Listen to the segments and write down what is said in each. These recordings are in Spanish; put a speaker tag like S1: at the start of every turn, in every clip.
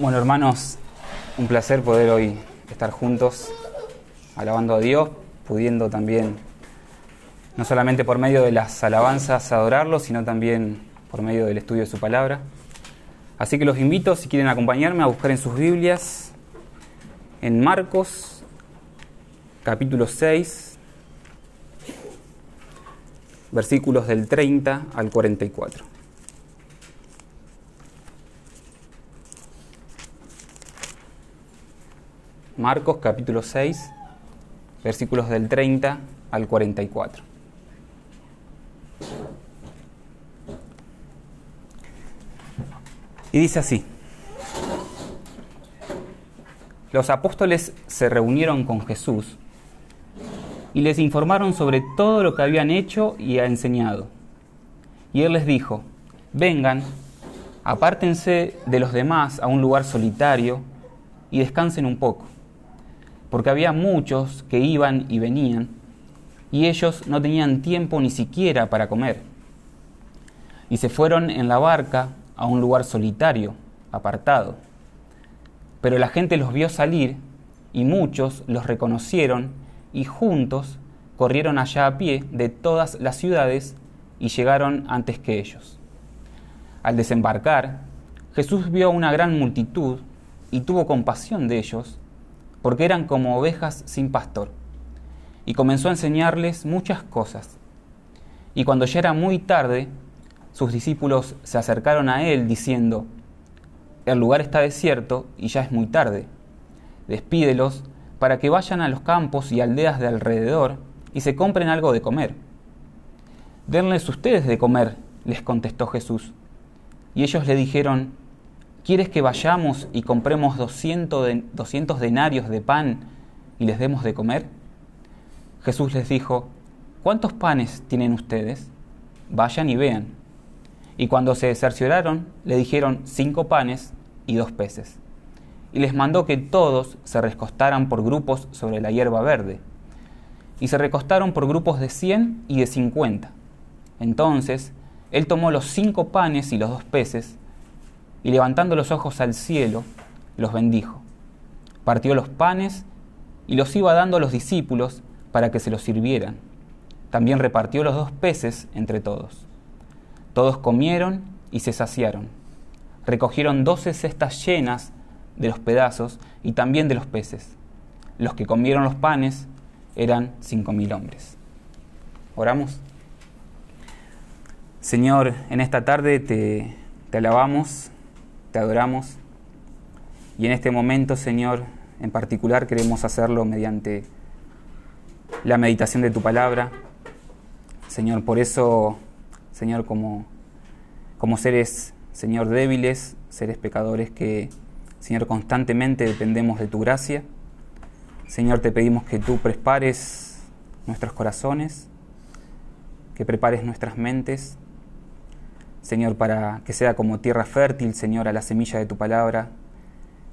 S1: Bueno, hermanos, un placer poder hoy estar juntos alabando a Dios, pudiendo también, no solamente por medio de las alabanzas, adorarlo, sino también por medio del estudio de su palabra. Así que los invito, si quieren acompañarme, a buscar en sus Biblias, en Marcos, capítulo 6, versículos del 30 al 44. Marcos capítulo 6, versículos del 30 al 44. Y dice así, los apóstoles se reunieron con Jesús y les informaron sobre todo lo que habían hecho y enseñado. Y él les dijo, vengan, apártense de los demás a un lugar solitario y descansen un poco porque había muchos que iban y venían, y ellos no tenían tiempo ni siquiera para comer. Y se fueron en la barca a un lugar solitario, apartado. Pero la gente los vio salir, y muchos los reconocieron, y juntos corrieron allá a pie de todas las ciudades y llegaron antes que ellos. Al desembarcar, Jesús vio una gran multitud y tuvo compasión de ellos porque eran como ovejas sin pastor. Y comenzó a enseñarles muchas cosas. Y cuando ya era muy tarde, sus discípulos se acercaron a él diciendo, el lugar está desierto y ya es muy tarde. Despídelos para que vayan a los campos y aldeas de alrededor y se compren algo de comer. Denles ustedes de comer, les contestó Jesús. Y ellos le dijeron, ¿Quieres que vayamos y compremos 200, denarios de pan y les demos de comer? Jesús les dijo, ¿cuántos panes tienen ustedes? Vayan y vean. Y cuando se cercioraron, le dijeron cinco panes y dos peces. Y les mandó que todos se recostaran por grupos sobre la hierba verde. Y se recostaron por grupos de cien y de cincuenta. Entonces, él tomó los cinco panes y los dos peces, y levantando los ojos al cielo, los bendijo. Partió los panes y los iba dando a los discípulos para que se los sirvieran. También repartió los dos peces entre todos. Todos comieron y se saciaron. Recogieron doce cestas llenas de los pedazos y también de los peces. Los que comieron los panes eran cinco mil hombres. Oramos. Señor, en esta tarde te, te alabamos te adoramos y en este momento, Señor, en particular queremos hacerlo mediante la meditación de tu palabra. Señor, por eso, Señor, como, como seres, Señor, débiles, seres pecadores que, Señor, constantemente dependemos de tu gracia. Señor, te pedimos que tú prepares nuestros corazones, que prepares nuestras mentes, Señor, para que sea como tierra fértil, Señor, a la semilla de tu palabra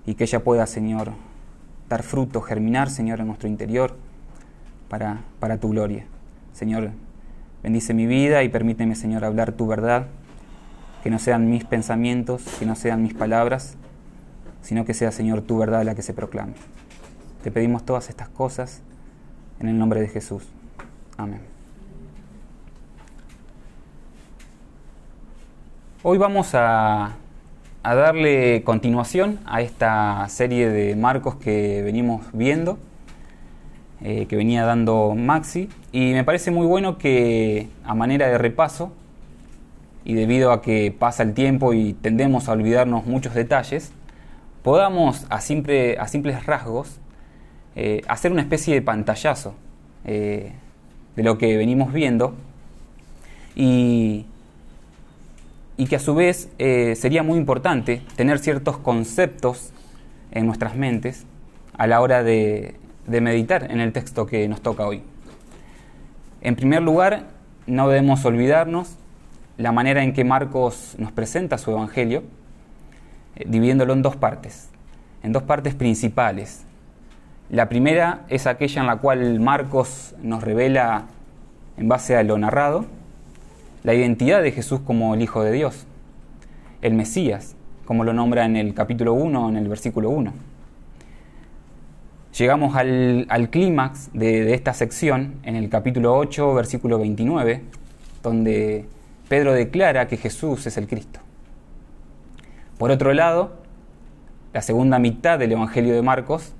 S1: y que ella pueda, Señor, dar fruto, germinar, Señor, en nuestro interior para, para tu gloria. Señor, bendice mi vida y permíteme, Señor, hablar tu verdad, que no sean mis pensamientos, que no sean mis palabras, sino que sea, Señor, tu verdad la que se proclame. Te pedimos todas estas cosas en el nombre de Jesús. Amén. Hoy vamos a, darle continuación a esta serie de marcos que venimos viendo, eh, que venía dando Maxi, y me parece muy bueno que a manera de repaso, y debido a que pasa el tiempo y tendemos a olvidarnos muchos detalles, podamos a, simple, a simples rasgos eh, hacer una especie de pantallazo eh, de lo que venimos viendo. Y y que a su vez eh, sería muy importante tener ciertos conceptos en nuestras mentes a la hora de, meditar en el texto que nos toca hoy. En primer lugar, no debemos olvidarnos la manera en que Marcos nos presenta su Evangelio, eh, dividiéndolo en dos partes, en dos partes principales. La primera es aquella en la cual Marcos nos revela, en base a lo narrado, la identidad de Jesús como el Hijo de Dios, el Mesías, como lo nombra en el capítulo 1, en el versículo 1. Llegamos al, clímax de, de esta sección en el capítulo 8, versículo 29, donde Pedro declara que Jesús es el Cristo. Por otro lado, la segunda mitad del Evangelio de Marcos,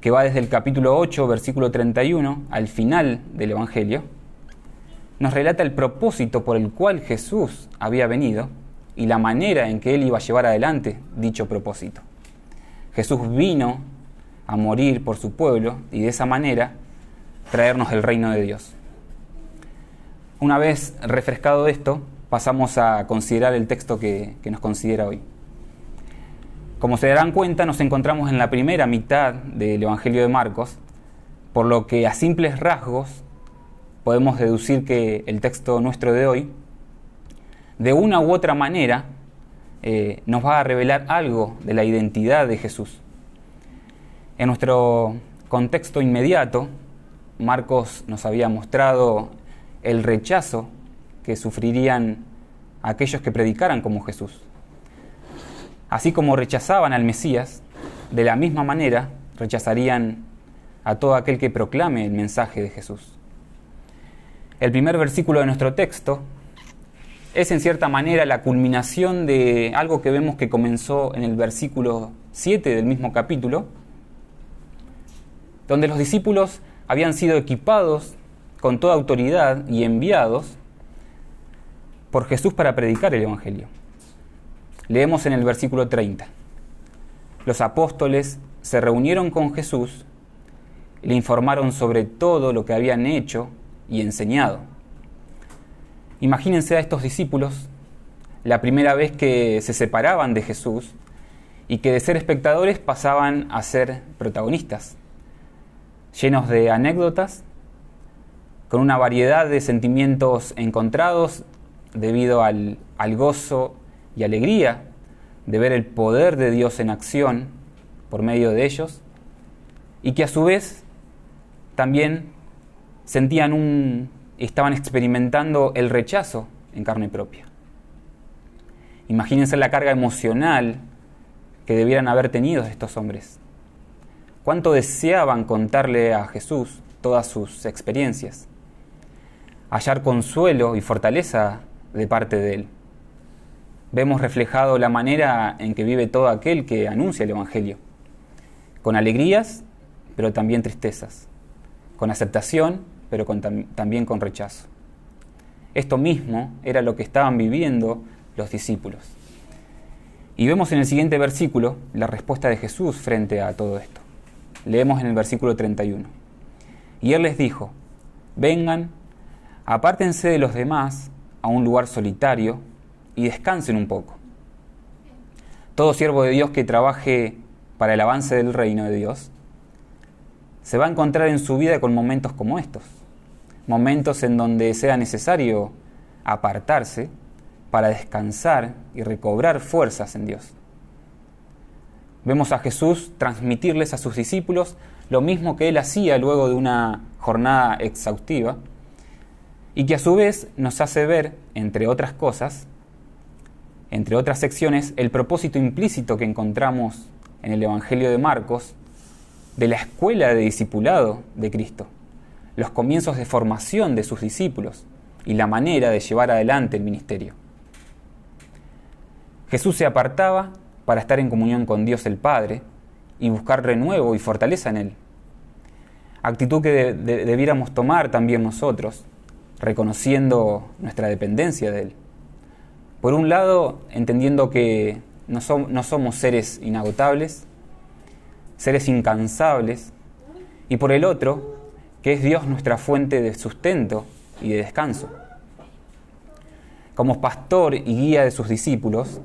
S1: que va desde el capítulo 8, versículo 31, al final del Evangelio, nos relata el propósito por el cual Jesús había venido y la manera en que él iba a llevar adelante dicho propósito. Jesús vino a morir por su pueblo y de esa manera traernos el reino de Dios. Una vez refrescado esto, pasamos a considerar el texto que, nos considera hoy. Como se darán cuenta, nos encontramos en la primera mitad del Evangelio de Marcos, por lo que a simples rasgos podemos deducir que el texto nuestro de hoy, de una u otra manera, eh, nos va a revelar algo de la identidad de Jesús. En nuestro contexto inmediato, Marcos nos había mostrado el rechazo que sufrirían aquellos que predicaran como Jesús. Así como rechazaban al Mesías, de la misma manera rechazarían a todo aquel que proclame el mensaje de Jesús. El primer versículo de nuestro texto es en cierta manera la culminación de algo que vemos que comenzó en el versículo 7 del mismo capítulo, donde los discípulos habían sido equipados con toda autoridad y enviados por Jesús para predicar el Evangelio. Leemos en el versículo 30. Los apóstoles se reunieron con Jesús le informaron sobre todo lo que habían hecho y enseñado. Imagínense a estos discípulos la primera vez que se separaban de Jesús y que de ser espectadores pasaban a ser protagonistas llenos de anécdotas, con una variedad de sentimientos encontrados debido al, gozo y alegría de ver el poder de Dios en acción por medio de ellos, y que a su vez también sentían un, estaban experimentando el rechazo en carne propia. Imagínense la carga emocional que debieran haber tenido estos hombres cuánto deseaban contarle a Jesús todas sus experiencias, hallar consuelo y fortaleza de parte de Él. Vemos reflejado la manera en que vive todo aquel que anuncia el Evangelio, con alegrías, pero también tristezas, con aceptación, pero también con rechazo. Esto mismo era lo que estaban viviendo los discípulos. Y vemos en el siguiente versículo la respuesta de Jesús frente a todo esto. Leemos en el versículo 31. Y él les dijo, vengan, apártense de los demás a un lugar solitario y descansen un poco. Todo siervo de Dios que trabaje para el avance del reino de Dios se va a encontrar en su vida con momentos como estos, momentos en donde sea necesario apartarse para descansar y recobrar fuerzas en Dios. Vemos a Jesús transmitirles a sus discípulos lo mismo que él hacía luego de una jornada exhaustiva y que a su vez nos hace ver, entre otras cosas, entre otras secciones, el propósito implícito que encontramos en el Evangelio de Marcos de la escuela de discipulado de Cristo, los comienzos de formación de sus discípulos y la manera de llevar adelante el ministerio. Jesús se apartaba para estar en comunión con Dios el Padre y buscar renuevo y fortaleza en Él. Actitud que debiéramos tomar también nosotros, reconociendo nuestra dependencia de Él. Por un lado, entendiendo que no, no somos seres inagotables, seres incansables, y por el otro, que es Dios nuestra fuente de sustento y de descanso. Como pastor y guía de sus discípulos,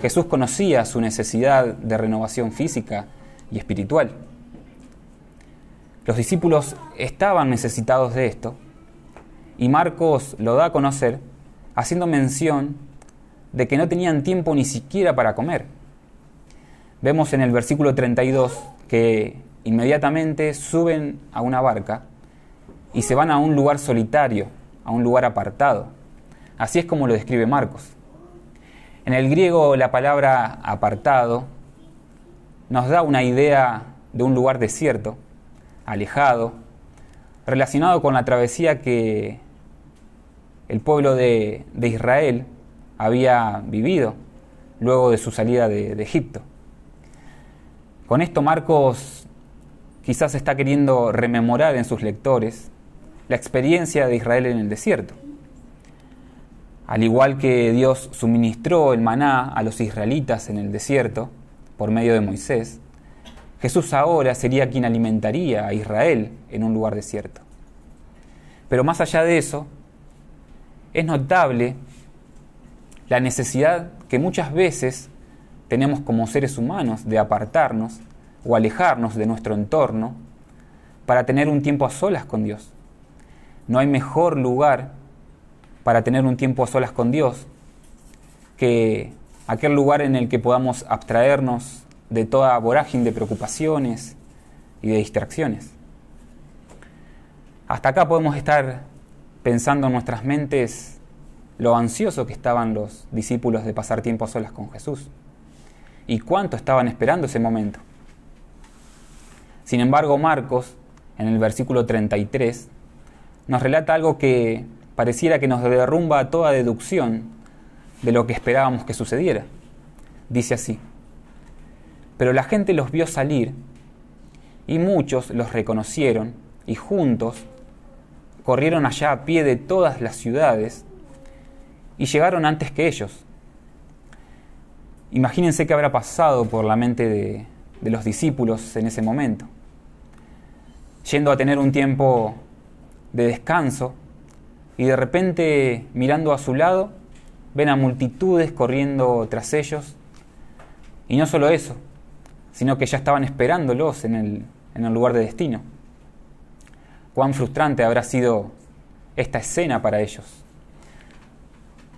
S1: Jesús conocía su necesidad de renovación física y espiritual. Los discípulos estaban necesitados de esto y Marcos lo da a conocer haciendo mención de que no tenían tiempo ni siquiera para comer. Vemos en el versículo 32 que inmediatamente suben a una barca y se van a un lugar solitario, a un lugar apartado. Así es como lo describe Marcos. En el griego la palabra apartado nos da una idea de un lugar desierto, alejado, relacionado con la travesía que el pueblo de, Israel había vivido luego de su salida de, Egipto. Con esto Marcos quizás está queriendo rememorar en sus lectores la experiencia de Israel en el desierto. Al igual que Dios suministró el maná a los israelitas en el desierto por medio de Moisés, Jesús ahora sería quien alimentaría a Israel en un lugar desierto. Pero más allá de eso, es notable la necesidad que muchas veces tenemos como seres humanos de apartarnos o alejarnos de nuestro entorno para tener un tiempo a solas con Dios. No hay mejor lugar para tener un tiempo a solas con Dios que aquel lugar en el que podamos abstraernos de toda vorágine de preocupaciones y de distracciones. Hasta acá podemos estar pensando en nuestras mentes lo ansioso que estaban los discípulos de pasar tiempo a solas con Jesús y cuánto estaban esperando ese momento. Sin embargo, Marcos, en el versículo 33, nos relata algo que pareciera que nos derrumba toda deducción de lo que esperábamos que sucediera. Dice así, pero la gente los vio salir y muchos los reconocieron y juntos corrieron allá a pie de todas las ciudades y llegaron antes que ellos. Imagínense qué habrá pasado por la mente de, de los discípulos en ese momento. Yendo a tener un tiempo de descanso, y de repente mirando a su lado ven a multitudes corriendo tras ellos. Y no solo eso, sino que ya estaban esperándolos en el, en el lugar de destino. Cuán frustrante habrá sido esta escena para ellos.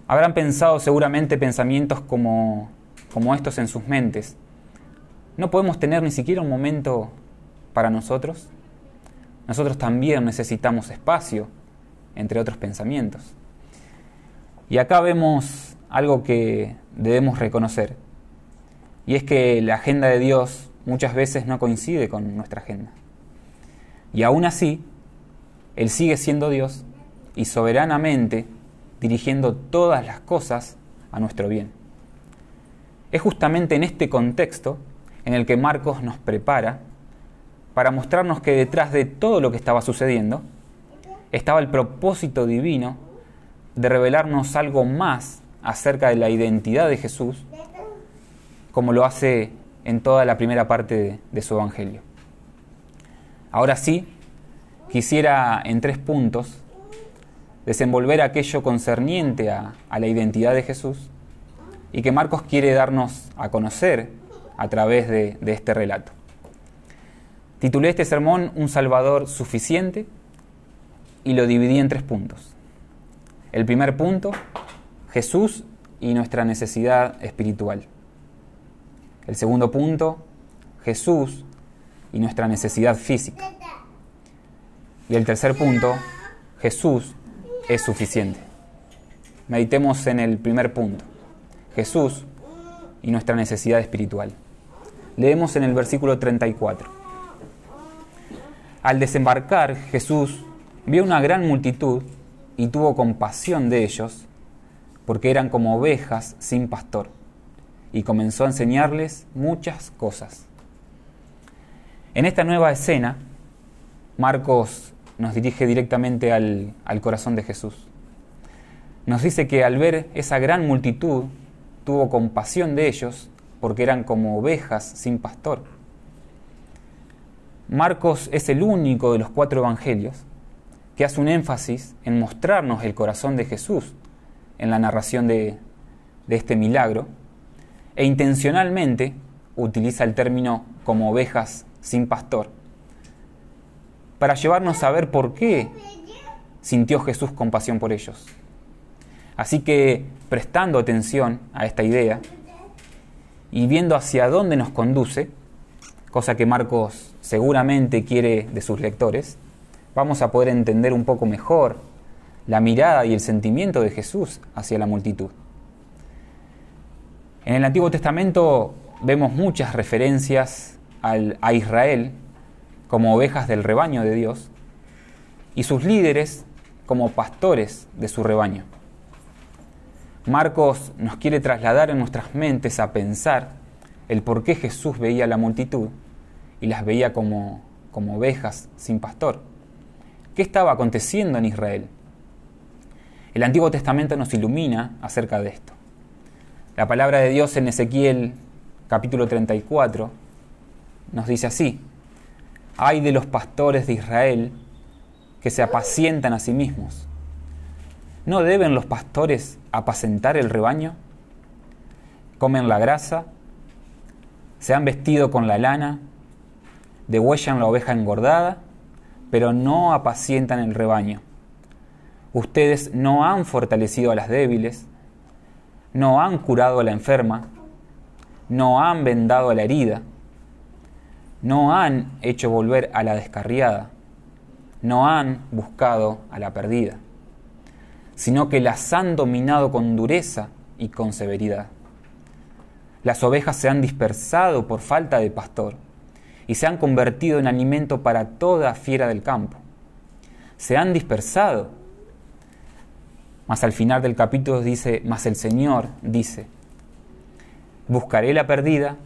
S1: Habrán pensado seguramente pensamientos como, como estos en sus mentes. ¿No podemos tener ni siquiera un momento para nosotros? Nosotros también necesitamos espacio, entre otros pensamientos. Y acá vemos algo que debemos reconocer, y es que la agenda de Dios muchas veces no coincide con nuestra agenda. Y aún así, Él sigue siendo Dios y soberanamente dirigiendo todas las cosas a nuestro bien. Es justamente en este contexto en el que Marcos nos prepara para mostrarnos que detrás de todo lo que estaba sucediendo estaba el propósito divino de revelarnos algo más acerca de la identidad de Jesús, como lo hace en toda la primera parte de, su Evangelio. Ahora sí, quisiera en tres puntos desenvolver aquello concerniente a, la identidad de Jesús y que Marcos quiere darnos a conocer a través de este relato. Titulé este sermón Un Salvador suficiente y lo dividí en tres puntos. El primer punto, Jesús y nuestra necesidad espiritual. El segundo punto, Jesús y nuestra necesidad física. Y el tercer punto, Jesús es suficiente. Meditemos en el primer punto, Jesús y nuestra necesidad espiritual. Leemos en el versículo 34. Al desembarcar, Jesús vio una gran multitud y tuvo compasión de ellos, porque eran como ovejas sin pastor, y comenzó a enseñarles muchas cosas. En esta nueva escena, Marcos nos dirige directamente al, al corazón de Jesús. Nos dice que al ver esa gran multitud, tuvo compasión de ellos, porque eran como ovejas sin pastor. Marcos es el único de los cuatro evangelios que hace un énfasis en mostrarnos el corazón de Jesús en la narración de, este milagro, e intencionalmente utiliza el término como ovejas sin pastor, para llevarnos a ver por qué sintió Jesús compasión por ellos. Así que, prestando atención a esta idea y viendo hacia dónde nos conduce, cosa que Marcos seguramente quiere de sus lectores, vamos a poder entender un poco mejor la mirada y el sentimiento de Jesús hacia la multitud. En el Antiguo Testamento vemos muchas referencias a Israel como ovejas del rebaño de Dios y sus líderes como pastores de su rebaño. Marcos nos quiere trasladar en nuestras mentes a pensar el por qué Jesús veía a la multitud y las veía como, como ovejas sin pastor. ¿Qué estaba aconteciendo en Israel? El Antiguo Testamento nos ilumina acerca de esto. La palabra de Dios en Ezequiel capítulo 34 nos dice así, hay de los pastores de Israel que se apacientan a sí mismos. ¿No deben los pastores apacentar el rebaño? Comen la grasa, se han vestido con la lana, degüellan la oveja engordada, pero no apacientan el rebaño. Ustedes no han fortalecido a las débiles, no han curado a la enferma, no han vendado a la herida, no han hecho volver a la descarriada, no han buscado a la perdida, sino que las han dominado con dureza y con severidad. Las ovejas se han dispersado por falta de pastor y se han convertido en alimento para toda fiera del campo. Se han dispersado. Mas al final del capítulo dice, mas el Señor dice, buscaré la perdida,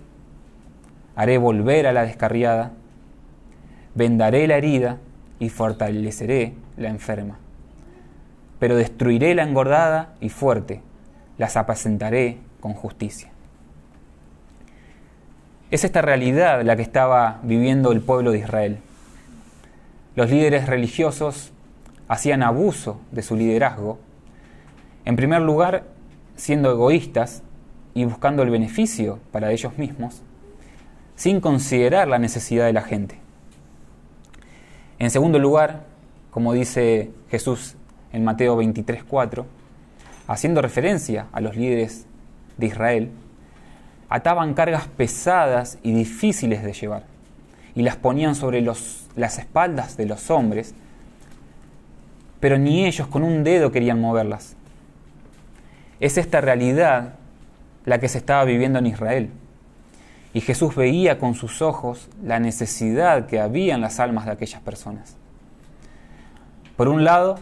S1: haré volver a la descarriada, vendaré la herida y fortaleceré la enferma. Pero destruiré la engordada y fuerte, las apacentaré con justicia. Es esta realidad la que estaba viviendo el pueblo de Israel. Los líderes religiosos hacían abuso de su liderazgo, en primer lugar siendo egoístas y buscando el beneficio para ellos mismos, sin considerar la necesidad de la gente. En segundo lugar, como dice Jesús en Mateo 23:4, haciendo referencia a los líderes de Israel, ataban cargas pesadas y difíciles de llevar y las ponían sobre los, las espaldas de los hombres, pero ni ellos con un dedo querían moverlas. Es esta realidad la que se estaba viviendo en Israel. Y Jesús veía con sus ojos la necesidad que había en las almas de aquellas personas. Por un lado,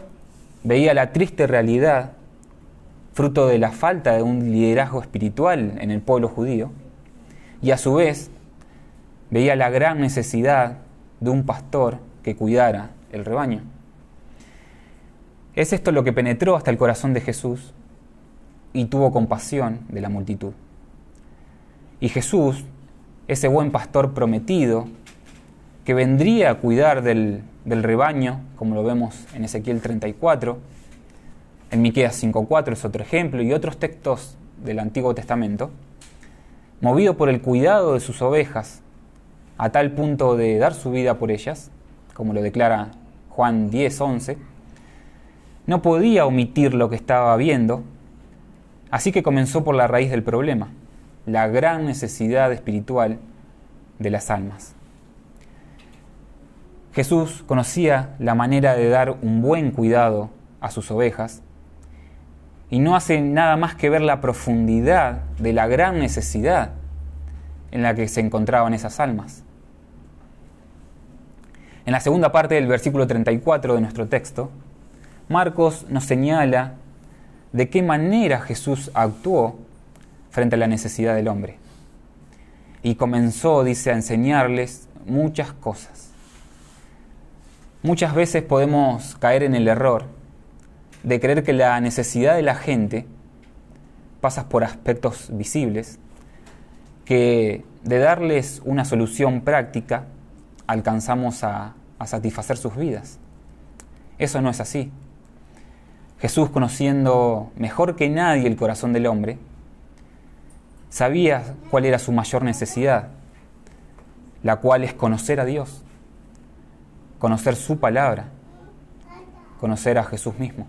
S1: veía la triste realidad fruto de la falta de un liderazgo espiritual en el pueblo judío, y a su vez veía la gran necesidad de un pastor que cuidara el rebaño. Es esto lo que penetró hasta el corazón de Jesús y tuvo compasión de la multitud. Y Jesús, ese buen pastor prometido, que vendría a cuidar del, del rebaño, como lo vemos en Ezequiel 34, en Miqueas 5.4 es otro ejemplo, y otros textos del Antiguo Testamento, movido por el cuidado de sus ovejas, a tal punto de dar su vida por ellas, como lo declara Juan 10.11, no podía omitir lo que estaba viendo, así que comenzó por la raíz del problema, la gran necesidad espiritual de las almas. Jesús conocía la manera de dar un buen cuidado a sus ovejas y no hace nada más que ver la profundidad de la gran necesidad en la que se encontraban esas almas. En la segunda parte del versículo 34 de nuestro texto, Marcos nos señala de qué manera Jesús actuó frente a la necesidad del hombre. Y comenzó, dice, a enseñarles muchas cosas. Muchas veces podemos caer en el error de creer que la necesidad de la gente pasa por aspectos visibles, que de darles una solución práctica alcanzamos a, satisfacer sus vidas. Eso no es así. Jesús, conociendo mejor que nadie el corazón del hombre, sabía cuál era su mayor necesidad, la cual es conocer a Dios, conocer su palabra, conocer a Jesús mismo.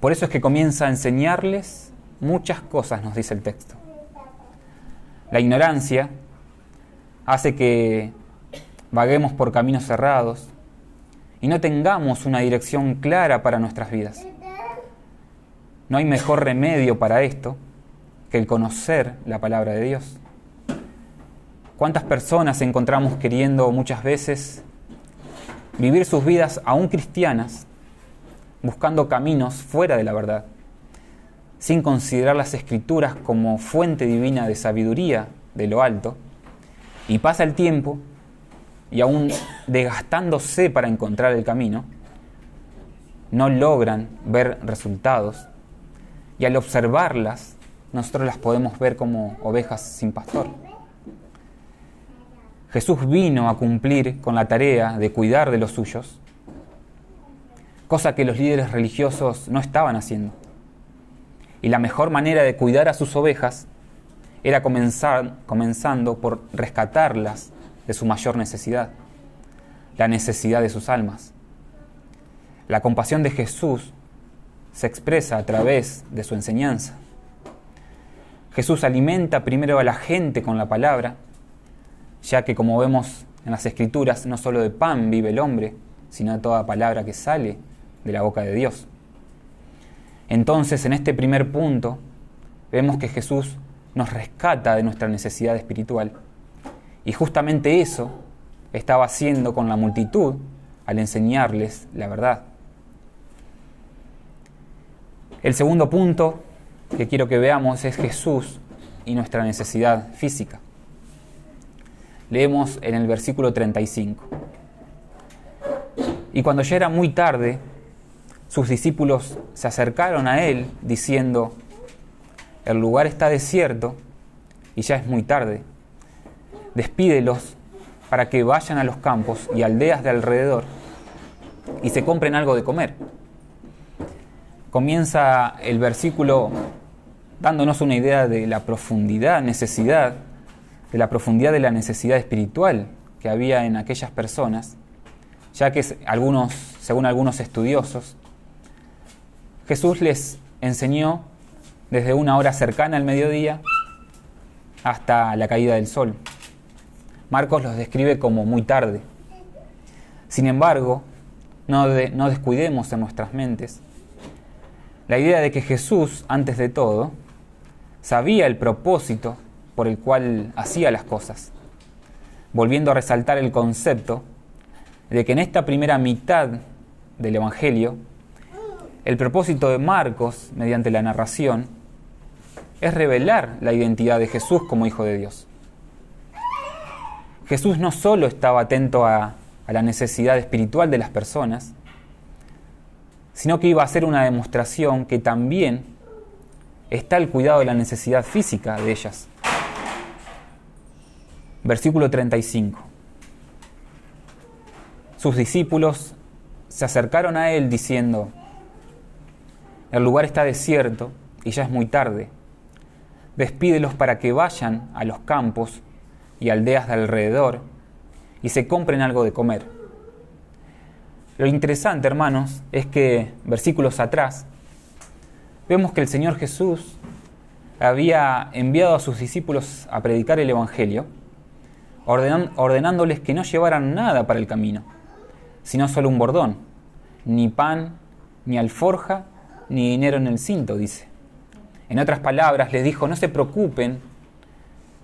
S1: Por eso es que comienza a enseñarles muchas cosas, nos dice el texto. La ignorancia hace que vaguemos por caminos cerrados y no tengamos una dirección clara para nuestras vidas. No hay mejor remedio para esto que el conocer la palabra de Dios. ¿Cuántas personas encontramos queriendo muchas veces vivir sus vidas aún cristianas, buscando caminos fuera de la verdad, sin considerar las escrituras como fuente divina de sabiduría de lo alto? Y pasa el tiempo y aún desgastándose para encontrar el camino, no logran ver resultados. Y al observarlas, nosotros las podemos ver como ovejas sin pastor. Jesús vino a cumplir con la tarea de cuidar de los suyos, cosa que los líderes religiosos no estaban haciendo. Y la mejor manera de cuidar a sus ovejas era comenzar, comenzando por rescatarlas de su mayor necesidad, la necesidad de sus almas. La compasión de Jesús se expresa a través de su enseñanza. Jesús alimenta primero a la gente con la palabra, ya que como vemos en las escrituras, no solo de pan vive el hombre, sino de toda palabra que sale de la boca de Dios. Entonces, en este primer punto, vemos que Jesús nos rescata de nuestra necesidad espiritual. Y justamente eso estaba haciendo con la multitud al enseñarles la verdad. El segundo punto que quiero que veamos es Jesús y nuestra necesidad física. Leemos en el versículo 35. Y cuando ya era muy tarde, sus discípulos se acercaron a él diciendo, el lugar está desierto y ya es muy tarde. Despídelos para que vayan a los campos y aldeas de alrededor y se compren algo de comer comienza el versículo dándonos una idea de la profundidad, necesidad, de la profundidad de la necesidad espiritual que había en aquellas personas, ya que algunos, según algunos estudiosos, Jesús les enseñó desde una hora cercana al mediodía hasta la caída del sol. Marcos los describe como muy tarde. Sin embargo, no, no descuidemos en nuestras mentes la idea de que Jesús, antes de todo, sabía el propósito por el cual hacía las cosas, volviendo a resaltar el concepto de que en esta primera mitad del Evangelio, el propósito de Marcos, mediante la narración, es revelar la identidad de Jesús como Hijo de Dios. Jesús no solo estaba atento a, la necesidad espiritual de las personas, sino que iba a ser una demostración que también está el cuidado de la necesidad física de ellas. Versículo 35. Sus discípulos se acercaron a él diciendo, el lugar está desierto y ya es muy tarde. Despídelos para que vayan a los campos y aldeas de alrededor y se compren algo de comer. Lo interesante, hermanos, es que versículos atrás vemos que el Señor Jesús había enviado a sus discípulos a predicar el Evangelio, ordenándoles que no llevaran nada para el camino, sino solo un bordón, ni pan, ni alforja, ni dinero en el cinto, dice. En otras palabras, les dijo, no se preocupen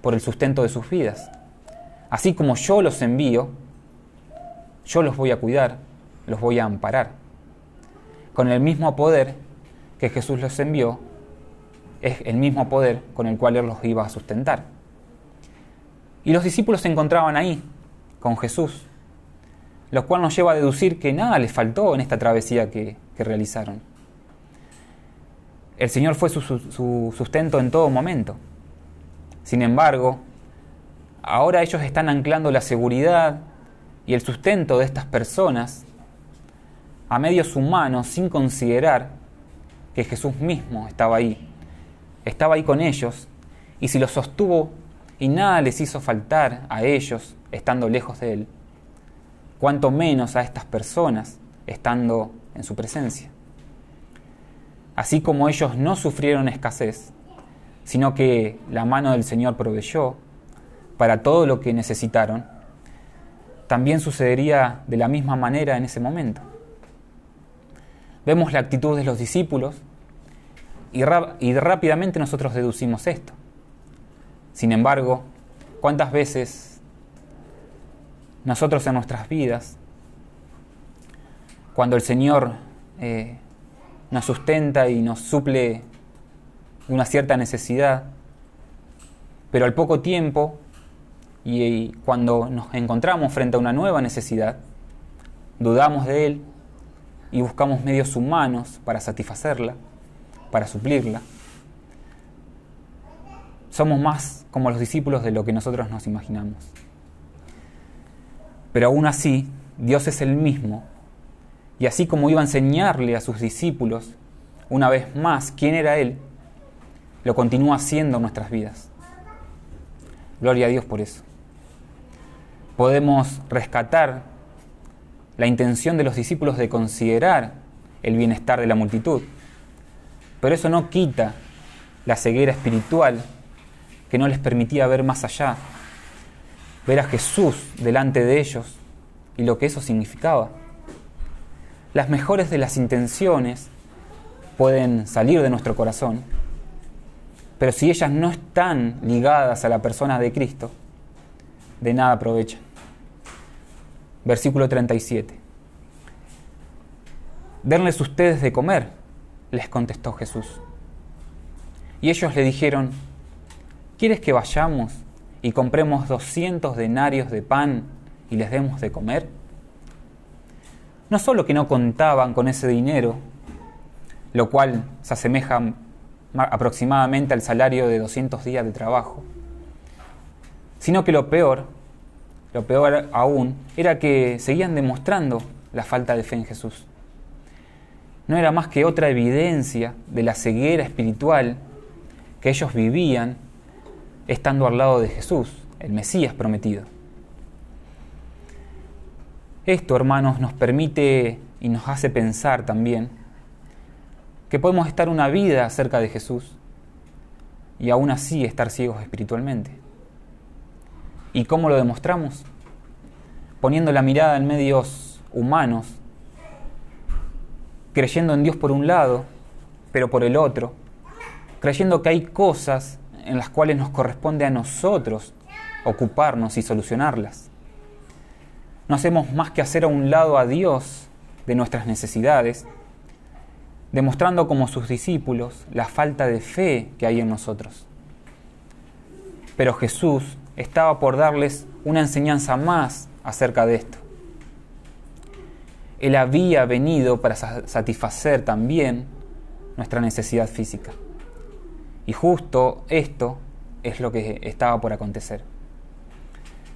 S1: por el sustento de sus vidas. Así como yo los envío, yo los voy a cuidar, los voy a amparar. Con el mismo poder que Jesús los envió, es el mismo poder con el cual Él los iba a sustentar. Y los discípulos se encontraban ahí, con Jesús, lo cual nos lleva a deducir que nada les faltó en esta travesía que, realizaron. El Señor fue su, su sustento en todo momento. Sin embargo, ahora ellos están anclando la seguridad y el sustento de estas personas a medios humanos sin considerar que Jesús mismo estaba ahí. Estaba ahí con ellos y si los sostuvo y nada les hizo faltar a ellos estando lejos de Él, cuanto menos a estas personas estando en su presencia. Así como ellos no sufrieron escasez, sino que la mano del Señor proveyó para todo lo que necesitaron, también sucedería de la misma manera en ese momento. Vemos la actitud de los discípulos y, rápidamente nosotros deducimos esto. Sin embargo, ¿cuántas veces nosotros en nuestras vidas, cuando el Señor eh, nos sustenta y nos suple una cierta necesidad, pero al poco tiempo y cuando nos encontramos frente a una nueva necesidad, dudamos de Él y buscamos medios humanos para satisfacerla, para suplirla. Somos más como los discípulos de lo que nosotros nos imaginamos. Pero aún así, Dios es el mismo y así como iba a enseñarle a sus discípulos una vez más quién era Él, lo continúa haciendo en nuestras vidas. Gloria a Dios por eso. Podemos rescatar la intención de los discípulos de considerar el bienestar de la multitud, pero eso no quita la ceguera espiritual que no les permitía ver más allá, ver a Jesús delante de ellos y lo que eso significaba las mejores de las intenciones pueden salir de nuestro corazón, pero si ellas no están ligadas a la persona de Cristo, de nada aprovechan. Versículo 37. Denles ustedes de comer, les contestó Jesús. Y ellos le dijeron, ¿quieres que vayamos y compremos doscientos denarios de pan y les demos de comer? No solo que no contaban con ese dinero, lo cual se asemeja aproximadamente al salario de 200 días de trabajo, sino que lo peor, lo peor aún, era que seguían demostrando la falta de fe en Jesús. No era más que otra evidencia de la ceguera espiritual que ellos vivían estando al lado de Jesús, el Mesías prometido. Esto, hermanos, nos permite y nos hace pensar también que podemos estar una vida cerca de Jesús y aún así estar ciegos espiritualmente. ¿Y cómo lo demostramos? Poniendo la mirada en medios humanos, creyendo en Dios por un lado, pero por el otro, creyendo que hay cosas en las cuales nos corresponde a nosotros ocuparnos y solucionarlas no hacemos más que hacer a un lado a Dios de nuestras necesidades, demostrando como sus discípulos la falta de fe que hay en nosotros. Pero Jesús estaba por darles una enseñanza más acerca de esto. Él había venido para satisfacer también nuestra necesidad física. Y justo esto es lo que estaba por acontecer.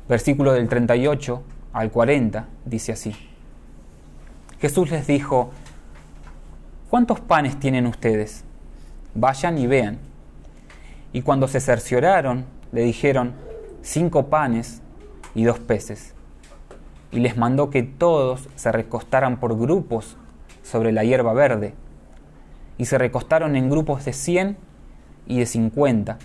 S1: Versículo del 38 al 40, dice así. Jesús les dijo, ¿cuántos panes tienen ustedes? Vayan y vean. Y cuando se cercioraron, le dijeron, cinco panes y dos peces. Y les mandó que todos se recostaran por grupos sobre la hierba verde. Y se recostaron en grupos de cien y de cincuenta.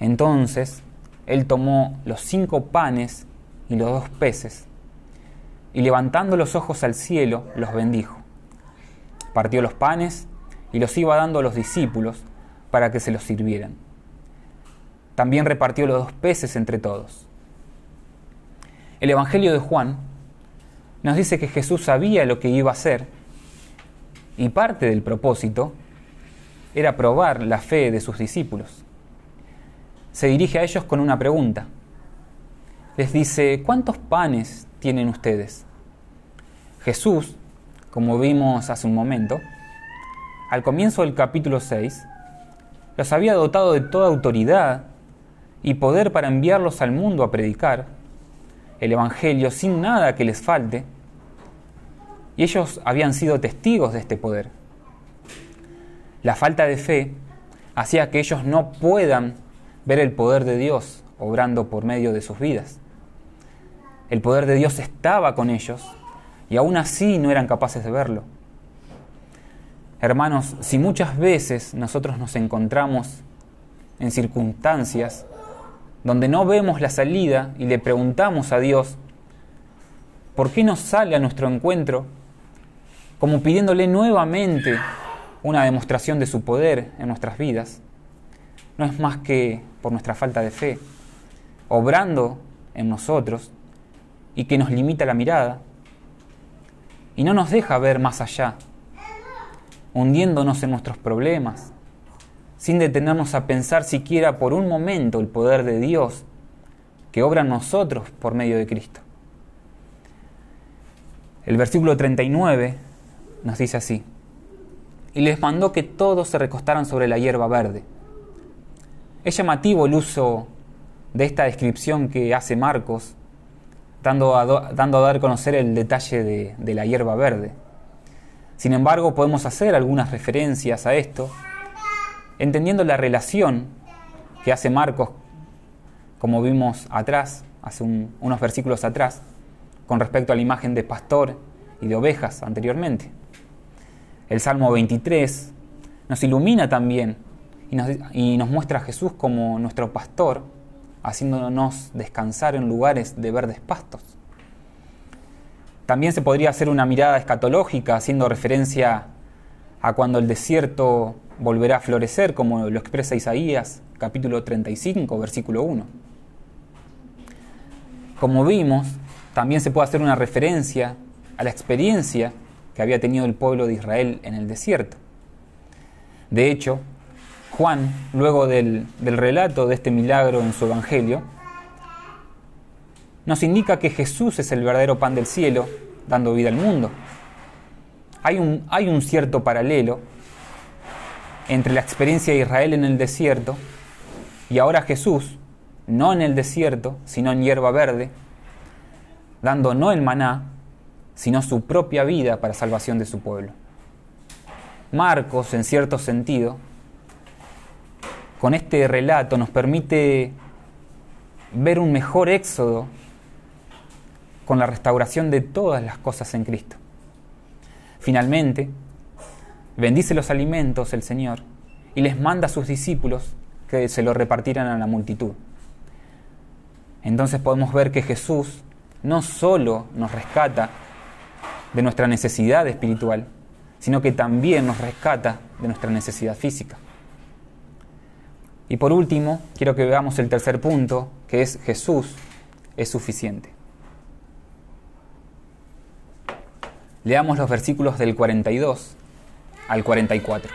S1: Entonces él tomó los cinco panes y los dos peces, y levantando los ojos al cielo, los bendijo. Partió los panes y los iba dando a los discípulos para que se los sirvieran. También repartió los dos peces entre todos. El Evangelio de Juan nos dice que Jesús sabía lo que iba a hacer y parte del propósito era probar la fe de sus discípulos. Se dirige a ellos con una pregunta les dice, ¿cuántos panes tienen ustedes? Jesús, como vimos hace un momento, al comienzo del capítulo 6, los había dotado de toda autoridad y poder para enviarlos al mundo a predicar el Evangelio sin nada que les falte, y ellos habían sido testigos de este poder. La falta de fe hacía que ellos no puedan ver el poder de Dios obrando por medio de sus vidas. El poder de Dios estaba con ellos y aún así no eran capaces de verlo. Hermanos, si muchas veces nosotros nos encontramos en circunstancias donde no vemos la salida y le preguntamos a Dios, ¿por qué no sale a nuestro encuentro? Como pidiéndole nuevamente una demostración de su poder en nuestras vidas, no es más que por nuestra falta de fe, obrando en nosotros y que nos limita la mirada y no nos deja ver más allá, hundiéndonos en nuestros problemas, sin detenernos a pensar siquiera por un momento el poder de Dios que obra en nosotros por medio de Cristo. El versículo 39 nos dice así, y les mandó que todos se recostaran sobre la hierba verde. Es llamativo el uso de esta descripción que hace Marcos, dando a, dando a dar a conocer el detalle de, la hierba verde. Sin embargo, podemos hacer algunas referencias a esto, entendiendo la relación que hace Marcos, como vimos atrás, hace unos versículos atrás, con respecto a la imagen de pastor y de ovejas anteriormente. El Salmo 23 nos ilumina también y nos, y nos muestra a Jesús como nuestro pastor, haciéndonos descansar en lugares de verdes pastos. También se podría hacer una mirada escatológica haciendo referencia a cuando el desierto volverá a florecer, como lo expresa Isaías capítulo 35, versículo 1. Como vimos, también se puede hacer una referencia a la experiencia que había tenido el pueblo de Israel en el desierto. De hecho, Juan, luego del, relato de este milagro en su Evangelio, nos indica que Jesús es el verdadero pan del cielo, dando vida al mundo. Hay un, hay un cierto paralelo entre la experiencia de Israel en el desierto y ahora Jesús, no en el desierto, sino en hierba verde, dando no el maná, sino su propia vida para salvación de su pueblo. Marcos, en cierto sentido, con este relato nos permite ver un mejor éxodo con la restauración de todas las cosas en Cristo. Finalmente, bendice los alimentos el Señor y les manda a sus discípulos que se lo repartieran a la multitud. Entonces podemos ver que Jesús no solo nos rescata de nuestra necesidad espiritual, sino que también nos rescata de nuestra necesidad física. Y por último, quiero que veamos el tercer punto, que es Jesús es suficiente. Leamos los versículos del 42 al 44.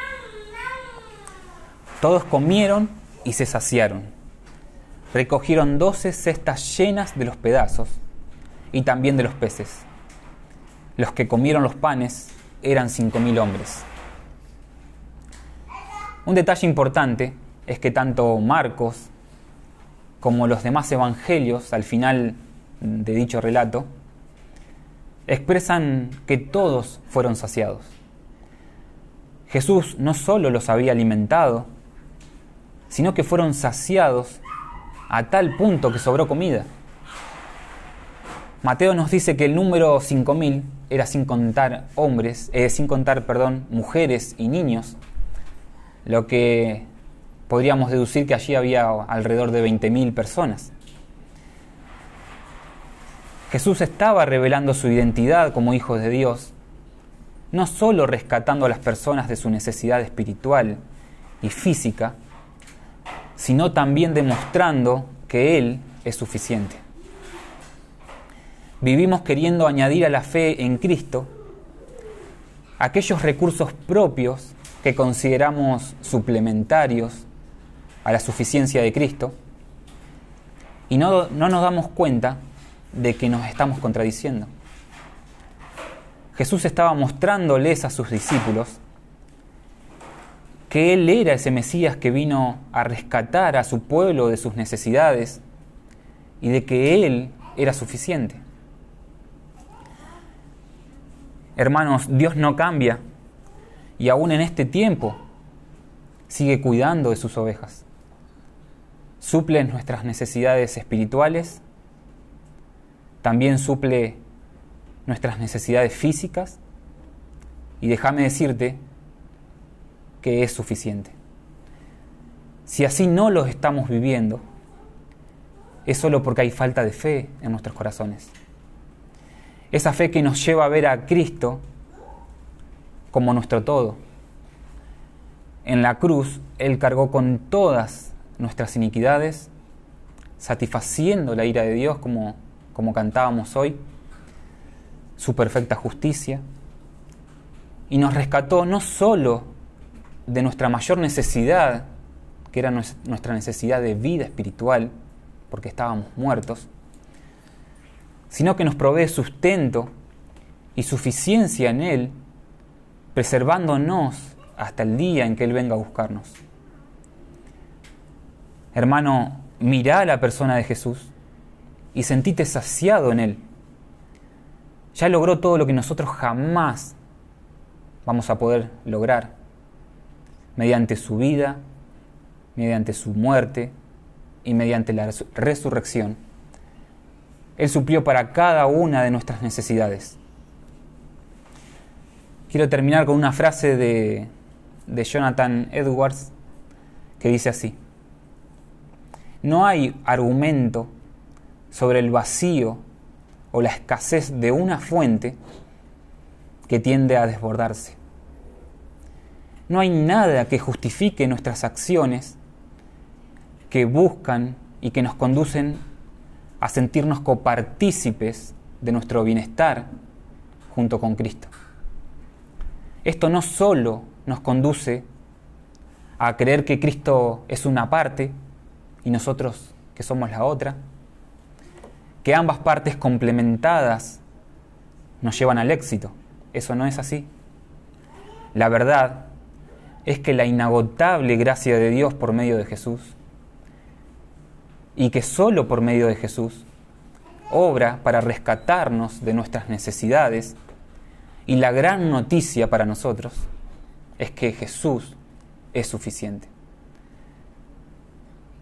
S1: Todos comieron y se saciaron. Recogieron doce cestas llenas de los pedazos y también de los peces. Los que comieron los panes eran cinco mil hombres. Un detalle importante es que tanto Marcos como los demás evangelios al final de dicho relato expresan que todos fueron saciados. Jesús no solo los había alimentado, sino que fueron saciados a tal punto que sobró comida. Mateo nos dice que el número 5000 era sin contar hombres, eh, sin contar, perdón, mujeres y niños, lo que podríamos deducir que allí había alrededor de 20.000 personas. Jesús estaba revelando su identidad como hijo de Dios, no solo rescatando a las personas de su necesidad espiritual y física, sino también demostrando que Él es suficiente vivimos queriendo añadir a la fe en Cristo aquellos recursos propios que consideramos suplementarios a la suficiencia de Cristo y no, no nos damos cuenta de que nos estamos contradiciendo. Jesús estaba mostrándoles a sus discípulos que Él era ese Mesías que vino a rescatar a su pueblo de sus necesidades y de que Él era suficiente. Hermanos, Dios no cambia y aún en este tiempo sigue cuidando de sus ovejas. Suple nuestras necesidades espirituales, también suple nuestras necesidades físicas y déjame decirte que es suficiente. Si así no lo estamos viviendo, es solo porque hay falta de fe en nuestros corazones. Esa fe que nos lleva a ver a Cristo como nuestro todo. en la cruz Él cargó con todas nuestras iniquidades, satisfaciendo la ira de Dios como, como cantábamos hoy, su perfecta justicia, y nos rescató no solo de nuestra mayor necesidad, que era nuestra necesidad de vida espiritual, porque estábamos muertos, sino que nos provee sustento y suficiencia en Él, preservándonos hasta el día en que Él venga a buscarnos. Hermano, mira a la persona de Jesús y sentite saciado en Él. Ya logró todo lo que nosotros jamás vamos a poder lograr mediante su vida, mediante su muerte y mediante la resurrección. Él suplió para cada una de nuestras necesidades. Quiero terminar con una frase de, de Jonathan Edwards que dice así, no hay argumento sobre el vacío o la escasez de una fuente que tiende a desbordarse. No hay nada que justifique nuestras acciones que buscan y que nos conducen a sentirnos copartícipes de nuestro bienestar junto con Cristo. Esto no solo nos conduce a creer que Cristo es una parte y nosotros que somos la otra, que ambas partes complementadas nos llevan al éxito. Eso no es así. La verdad es que la inagotable gracia de Dios por medio de Jesús y que solo por medio de Jesús obra para rescatarnos de nuestras necesidades y la gran noticia para nosotros es que Jesús es suficiente.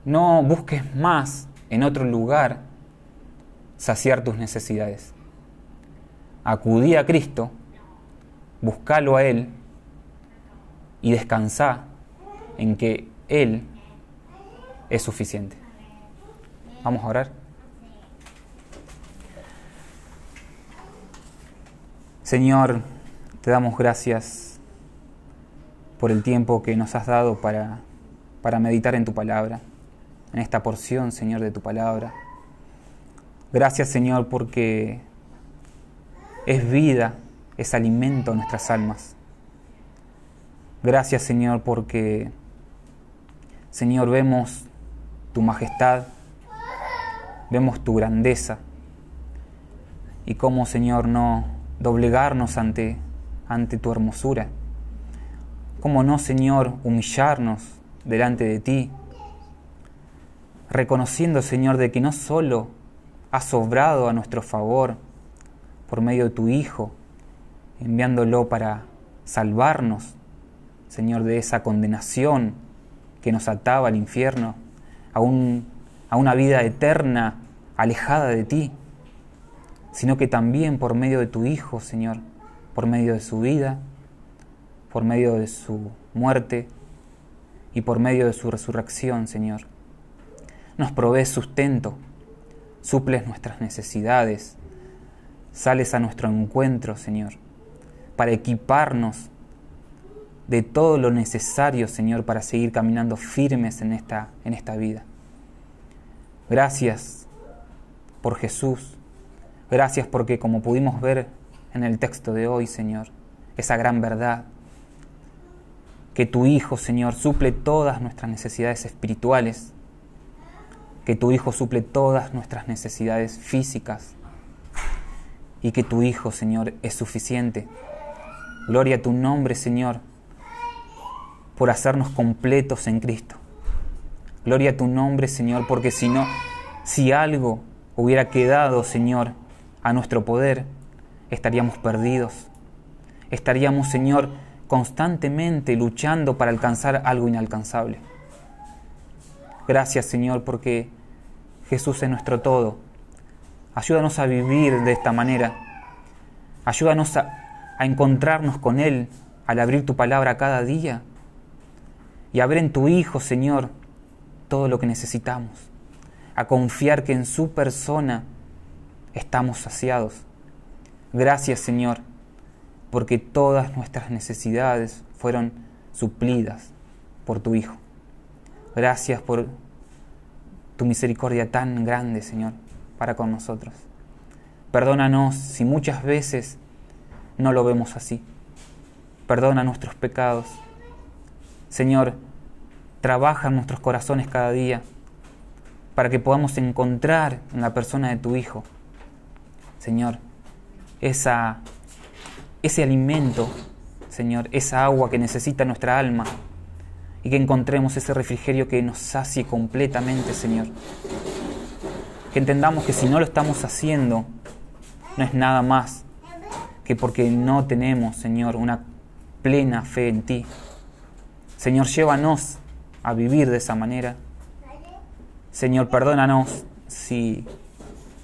S1: No busques más en otro lugar saciar tus necesidades. Acudí a Cristo, buscalo a Él y descansá en que Él es suficiente. Vamos a orar. Señor, te damos gracias por el tiempo que nos has dado para, para meditar en tu palabra, en esta porción, Señor, de tu palabra. Gracias, Señor, porque es vida, es alimento a nuestras almas. Gracias, Señor, porque, Señor, vemos tu majestad, vemos tu grandeza y cómo, Señor, no doblegarnos ante, ante tu hermosura. Cómo no, Señor, humillarnos delante de ti, reconociendo, Señor, de que no solo has sobrado a nuestro favor por medio de tu Hijo, enviándolo para salvarnos, Señor, de esa condenación que nos ataba al infierno, a un a una vida eterna alejada de ti, sino que también por medio de tu Hijo, Señor, por medio de su vida, por medio de su muerte y por medio de su resurrección, Señor. Nos provees sustento, suples nuestras necesidades, sales a nuestro encuentro, Señor, para equiparnos de todo lo necesario, Señor, para seguir caminando firmes en esta, en esta vida. Gracias por Jesús. Gracias porque como pudimos ver en el texto de hoy, Señor, esa gran verdad, que tu Hijo, Señor, suple todas nuestras necesidades espirituales, que tu Hijo suple todas nuestras necesidades físicas y que tu Hijo, Señor, es suficiente. Gloria a tu nombre, Señor, por hacernos completos en Cristo. Gloria a tu nombre, Señor, porque si no, si algo hubiera quedado, Señor, a nuestro poder, estaríamos perdidos. Estaríamos, Señor, constantemente luchando para alcanzar algo inalcanzable. Gracias, Señor, porque Jesús es nuestro todo. Ayúdanos a vivir de esta manera. Ayúdanos a, encontrarnos con Él al abrir tu palabra cada día y a ver en tu Hijo, Señor, todo lo que necesitamos, a confiar que en su persona estamos saciados. Gracias Señor, porque todas nuestras necesidades fueron suplidas por tu Hijo. Gracias por tu misericordia tan grande, Señor, para con nosotros. Perdónanos si muchas veces no lo vemos así. Perdona nuestros pecados. Señor, trabaja en nuestros corazones cada día para que podamos encontrar en la persona de tu Hijo, Señor, esa, ese alimento, Señor, esa agua que necesita nuestra alma y que encontremos ese refrigerio que nos sacie completamente, Señor. Que entendamos que si no lo estamos haciendo, no es nada más que porque no tenemos, Señor, una plena fe en ti. Señor, llévanos a vivir de esa manera Señor, perdónanos si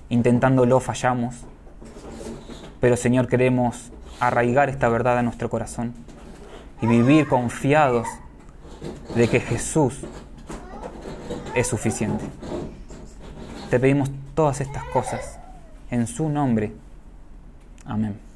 S1: intentándolo fallamos, pero Señor, queremos arraigar esta verdad a nuestro corazón y vivir confiados de que Jesús es suficiente. Te pedimos todas estas cosas en su nombre. Amén.